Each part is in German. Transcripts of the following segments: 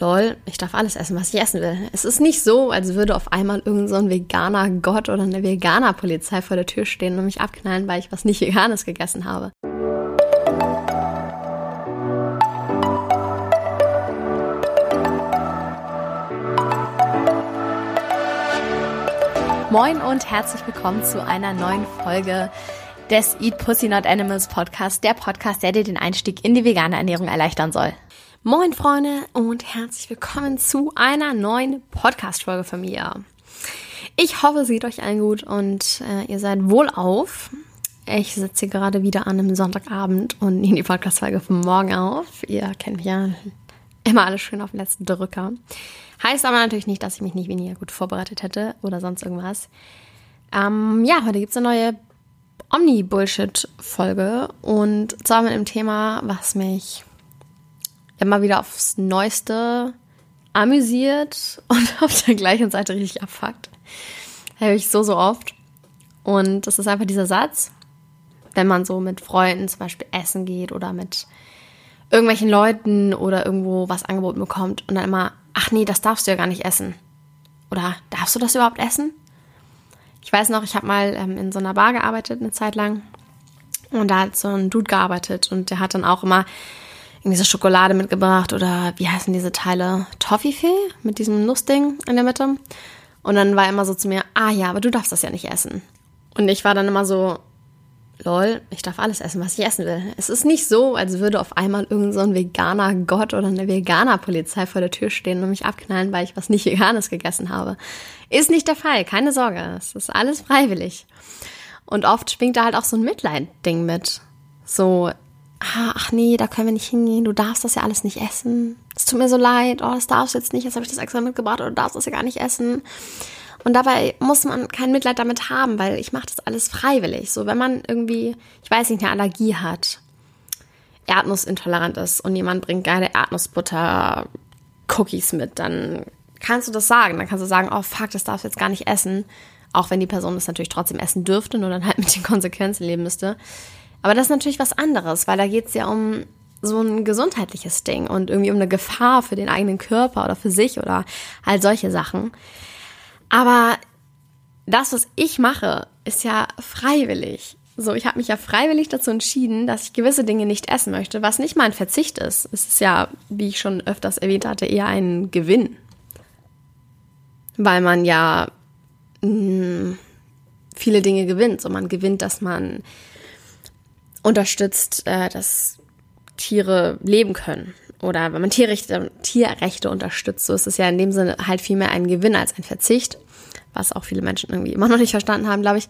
lol, ich darf alles essen, was ich essen will. Es ist nicht so, als würde auf einmal irgend so veganer Gott oder eine veganer Polizei vor der Tür stehen und mich abknallen, weil ich was nicht Veganes gegessen habe. Moin und herzlich willkommen zu einer neuen Folge des Eat Pussy Not Animals Podcast, der Podcast, der dir den Einstieg in die vegane Ernährung erleichtern soll. Moin Freunde und herzlich willkommen zu einer neuen Podcast-Folge von mir. Ich hoffe, es geht euch allen gut und äh, ihr seid wohlauf. Ich sitze hier gerade wieder an einem Sonntagabend und nehme die Podcast-Folge von morgen auf. Ihr kennt mich ja immer alles schön auf den letzten Drücker. Heißt aber natürlich nicht, dass ich mich nicht weniger gut vorbereitet hätte oder sonst irgendwas. Ähm, ja, heute gibt es eine neue Omni-Bullshit-Folge und zwar mit einem Thema, was mich immer wieder aufs Neueste amüsiert und auf der gleichen Seite richtig abfuckt. Habe ich so, so oft. Und das ist einfach dieser Satz, wenn man so mit Freunden zum Beispiel essen geht oder mit irgendwelchen Leuten oder irgendwo was angeboten bekommt und dann immer, ach nee, das darfst du ja gar nicht essen. Oder darfst du das überhaupt essen? Ich weiß noch, ich habe mal ähm, in so einer Bar gearbeitet eine Zeit lang und da hat so ein Dude gearbeitet und der hat dann auch immer irgendwie so Schokolade mitgebracht oder wie heißen diese Teile? Toffifee mit diesem Nussding in der Mitte. Und dann war er immer so zu mir, ah ja, aber du darfst das ja nicht essen. Und ich war dann immer so, lol, ich darf alles essen, was ich essen will. Es ist nicht so, als würde auf einmal irgend so veganer Gott oder eine veganer Polizei vor der Tür stehen und mich abknallen, weil ich was nicht Veganes gegessen habe. Ist nicht der Fall, keine Sorge. Es ist alles freiwillig. Und oft schwingt da halt auch so ein Mitleid-Ding mit. So, Ah, ach nee, da können wir nicht hingehen, du darfst das ja alles nicht essen. Es tut mir so leid, oh, das darfst du jetzt nicht, jetzt habe ich das extra mitgebracht, oder du darfst das ja gar nicht essen. Und dabei muss man kein Mitleid damit haben, weil ich mache das alles freiwillig. So, wenn man irgendwie, ich weiß nicht, eine Allergie hat, erdnussintolerant ist und jemand bringt geile Erdnussbutter Cookies mit, dann kannst du das sagen. Dann kannst du sagen, oh fuck, das darfst du jetzt gar nicht essen. Auch wenn die Person das natürlich trotzdem essen dürfte, nur dann halt mit den Konsequenzen leben müsste. Aber das ist natürlich was anderes, weil da geht es ja um so ein gesundheitliches Ding und irgendwie um eine Gefahr für den eigenen Körper oder für sich oder halt solche Sachen. Aber das, was ich mache, ist ja freiwillig. So, ich habe mich ja freiwillig dazu entschieden, dass ich gewisse Dinge nicht essen möchte, was nicht mein Verzicht ist. Es ist ja, wie ich schon öfters erwähnt hatte, eher ein Gewinn. Weil man ja mh, hm, viele Dinge gewinnt. So, man gewinnt, dass man unterstützt, äh, dass Tiere leben können. Oder wenn man Tierrechte, Tierrechte unterstützt, so ist es ja in dem Sinne halt viel mehr ein Gewinn als ein Verzicht, was auch viele Menschen irgendwie immer noch nicht verstanden haben, glaube ich.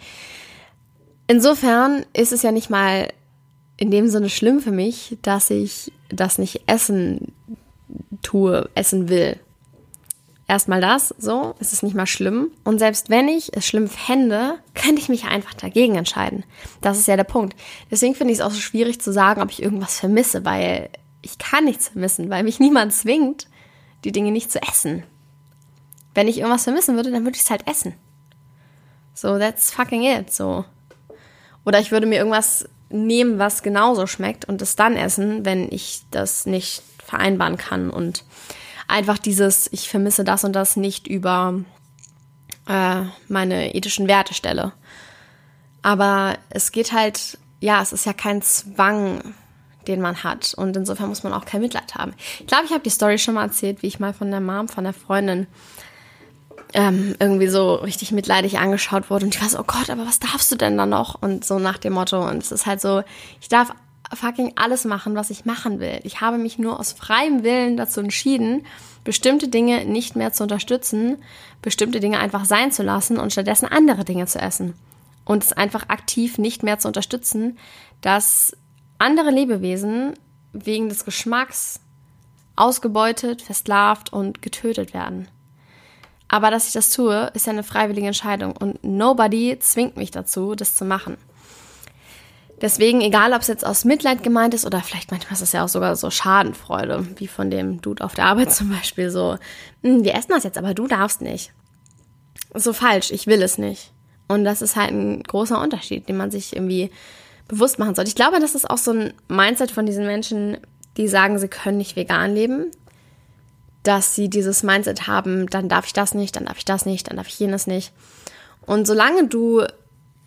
Insofern ist es ja nicht mal in dem Sinne schlimm für mich, dass ich das nicht essen tue, essen will erstmal das, so, es ist nicht mal schlimm. Und selbst wenn ich es schlimm fände, könnte ich mich einfach dagegen entscheiden. Das ist ja der Punkt. Deswegen finde ich es auch so schwierig zu sagen, ob ich irgendwas vermisse, weil ich kann nichts vermissen, weil mich niemand zwingt, die Dinge nicht zu essen. Wenn ich irgendwas vermissen würde, dann würde ich es halt essen. So, that's fucking it, so. Oder ich würde mir irgendwas nehmen, was genauso schmeckt und es dann essen, wenn ich das nicht vereinbaren kann und einfach dieses, ich vermisse das und das nicht über äh, meine ethischen Werte stelle. Aber es geht halt, ja, es ist ja kein Zwang, den man hat. Und insofern muss man auch kein Mitleid haben. Ich glaube, ich habe die Story schon mal erzählt, wie ich mal von der Mom, von der Freundin, ähm, irgendwie so richtig mitleidig angeschaut wurde. Und ich war so, oh Gott, aber was darfst du denn da noch? Und so nach dem Motto. Und es ist halt so, ich darf fucking alles machen, was ich machen will. Ich habe mich nur aus freiem Willen dazu entschieden, bestimmte Dinge nicht mehr zu unterstützen, bestimmte Dinge einfach sein zu lassen und stattdessen andere Dinge zu essen. Und es einfach aktiv nicht mehr zu unterstützen, dass andere Lebewesen wegen des Geschmacks ausgebeutet, versklavt und getötet werden. Aber dass ich das tue, ist ja eine freiwillige Entscheidung und nobody zwingt mich dazu, das zu machen. Deswegen, egal ob es jetzt aus Mitleid gemeint ist oder vielleicht manchmal ist es ja auch sogar so Schadenfreude, wie von dem Dude auf der Arbeit zum Beispiel so, hm, wir essen das jetzt, aber du darfst nicht. So falsch, ich will es nicht. Und das ist halt ein großer Unterschied, den man sich irgendwie bewusst machen sollte. Ich glaube, das ist auch so ein Mindset von diesen Menschen, die sagen, sie können nicht vegan leben. dass sie dieses Mindset haben, dann darf ich das nicht, dann darf ich das nicht, dann darf ich jenes nicht. Und solange du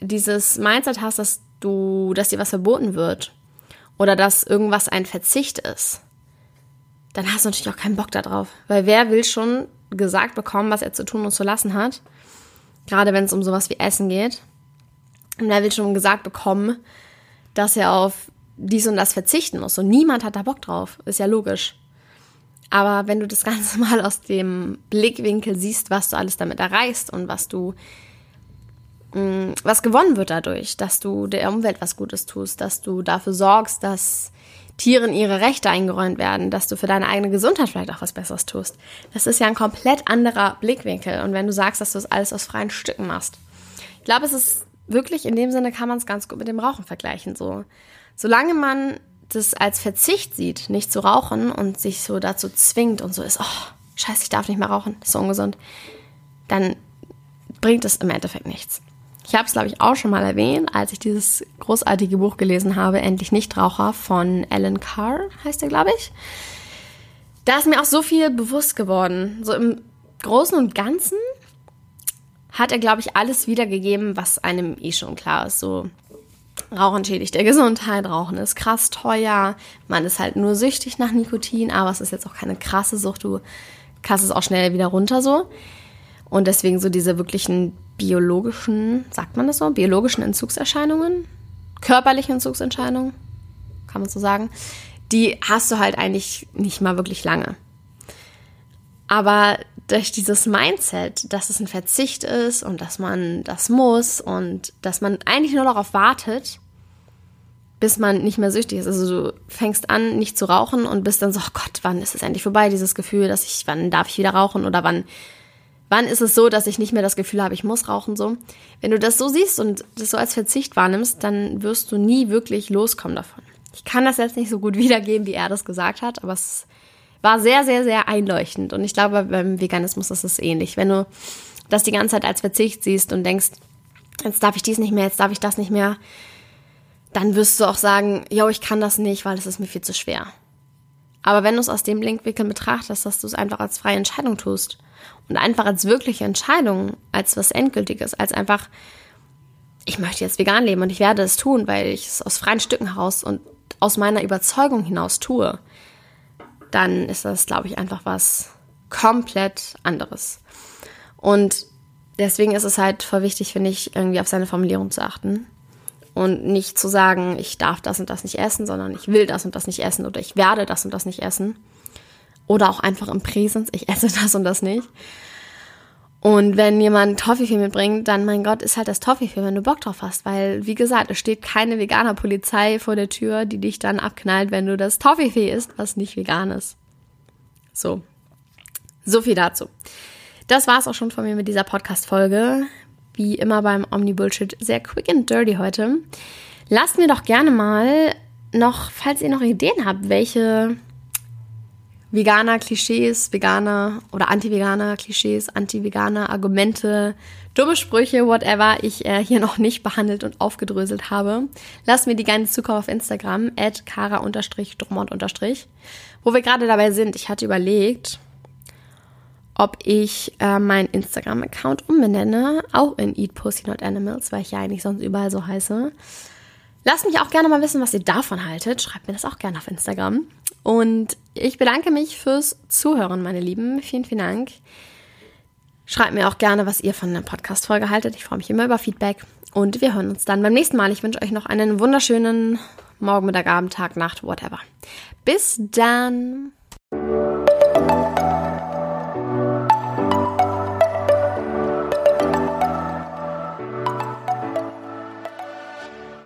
dieses Mindset hast, dass du, dass dir was verboten wird oder dass irgendwas ein Verzicht ist, dann hast du natürlich auch keinen Bock darauf. Weil wer will schon gesagt bekommen, was er zu tun und zu lassen hat? Gerade wenn es um sowas wie Essen geht. Und wer will schon gesagt bekommen, dass er auf dies und das verzichten muss. Und niemand hat da Bock drauf. Ist ja logisch. Aber wenn du das Ganze mal aus dem Blickwinkel siehst, was du alles damit erreichst und was du, was gewonnen wird dadurch, dass du der Umwelt was Gutes tust, dass du dafür sorgst, dass Tieren ihre Rechte eingeräumt werden, dass du für deine eigene Gesundheit vielleicht auch was Besseres tust. Das ist ja ein komplett anderer Blickwinkel. Und wenn du sagst, dass du das alles aus freien Stücken machst, ich glaube, es ist wirklich in dem Sinne kann man es ganz gut mit dem Rauchen vergleichen. So, solange man das als Verzicht sieht, nicht zu rauchen und sich so dazu zwingt und so ist, oh, scheiße, ich darf nicht mehr rauchen, ist so ungesund, dann bringt es im Endeffekt nichts. Ich habe es, glaube ich, auch schon mal erwähnt, als ich dieses großartige Buch gelesen habe, Endlich Nichtraucher von Alan Carr, heißt er, glaube ich. Da ist mir auch so viel bewusst geworden. So im Großen und Ganzen hat er, glaube ich, alles wiedergegeben, was einem eh schon klar ist. So, Rauchen schädigt der Gesundheit, Rauchen ist krass teuer, man ist halt nur süchtig nach Nikotin, aber es ist jetzt auch keine krasse Sucht, du kannst es auch schnell wieder runter so. Und deswegen so diese wirklichen biologischen, sagt man das so, biologischen Entzugserscheinungen, körperliche Entzugserscheinungen, kann man so sagen, die hast du halt eigentlich nicht mal wirklich lange. Aber durch dieses Mindset, dass es ein Verzicht ist und dass man das muss und dass man eigentlich nur darauf wartet, bis man nicht mehr süchtig ist. Also du fängst an, nicht zu rauchen und bist dann so, oh Gott, wann ist es endlich vorbei, dieses Gefühl, dass ich, wann darf ich wieder rauchen oder wann, wann ist es so, dass ich nicht mehr das Gefühl habe, ich muss rauchen so. Wenn du das so siehst und das so als Verzicht wahrnimmst, dann wirst du nie wirklich loskommen davon. Ich kann das jetzt nicht so gut wiedergeben, wie er das gesagt hat, aber es war sehr, sehr, sehr einleuchtend. Und ich glaube, beim Veganismus ist es ähnlich. Wenn du das die ganze Zeit als Verzicht siehst und denkst, jetzt darf ich dies nicht mehr, jetzt darf ich das nicht mehr, dann wirst du auch sagen, yo, ich kann das nicht, weil es ist mir viel zu schwer. Aber wenn du es aus dem Blinkwinkel betrachtest, dass du es einfach als freie Entscheidung tust und einfach als wirkliche Entscheidung, als was Endgültiges, als einfach, ich möchte jetzt vegan leben und ich werde es tun, weil ich es aus freien Stücken heraus und aus meiner Überzeugung hinaus tue, dann ist das, glaube ich, einfach was komplett anderes. Und deswegen ist es halt voll wichtig, finde ich, irgendwie auf seine Formulierung zu achten und nicht zu sagen, ich darf das und das nicht essen, sondern ich will das und das nicht essen oder ich werde das und das nicht essen. Oder auch einfach im Präsens, ich esse das und das nicht. Und wenn jemand Toffifee mitbringt, dann, mein Gott, ist halt das Toffifee, wenn du Bock drauf hast. Weil, wie gesagt, es steht keine Veganer-Polizei vor der Tür, die dich dann abknallt, wenn du das Toffifee isst, was nicht vegan ist. So. So viel dazu. Das war's auch schon von mir mit dieser Podcast-Folge wie immer beim Omni-Bullshit sehr quick and dirty heute. Lasst mir doch gerne mal noch, falls ihr noch Ideen habt, welche veganer Klischees, veganer oder anti-veganer Klischees, anti-veganer Argumente, dumme Sprüche, whatever, ich äh, hier noch nicht behandelt und aufgedröselt habe. Lasst mir die gerne zukommen auf Instagram, at kara-drummond- wo wir gerade dabei sind. Ich hatte überlegt, ob ich äh, meinen Instagram-Account umbenenne, auch in Eat Pussy Not Animals, weil ich ja eigentlich sonst überall so heiße. Lasst mich auch gerne mal wissen, was ihr davon haltet. Schreibt mir das auch gerne auf Instagram. Und ich bedanke mich fürs Zuhören, meine Lieben. Vielen, vielen Dank. Schreibt mir auch gerne, was ihr von der Podcast-Folge haltet. Ich freue mich immer über Feedback. Und wir hören uns dann beim nächsten Mal. Ich wünsche euch noch einen wunderschönen Morgen, Mittag, Abend, Tag, Nacht, whatever. Bis dann.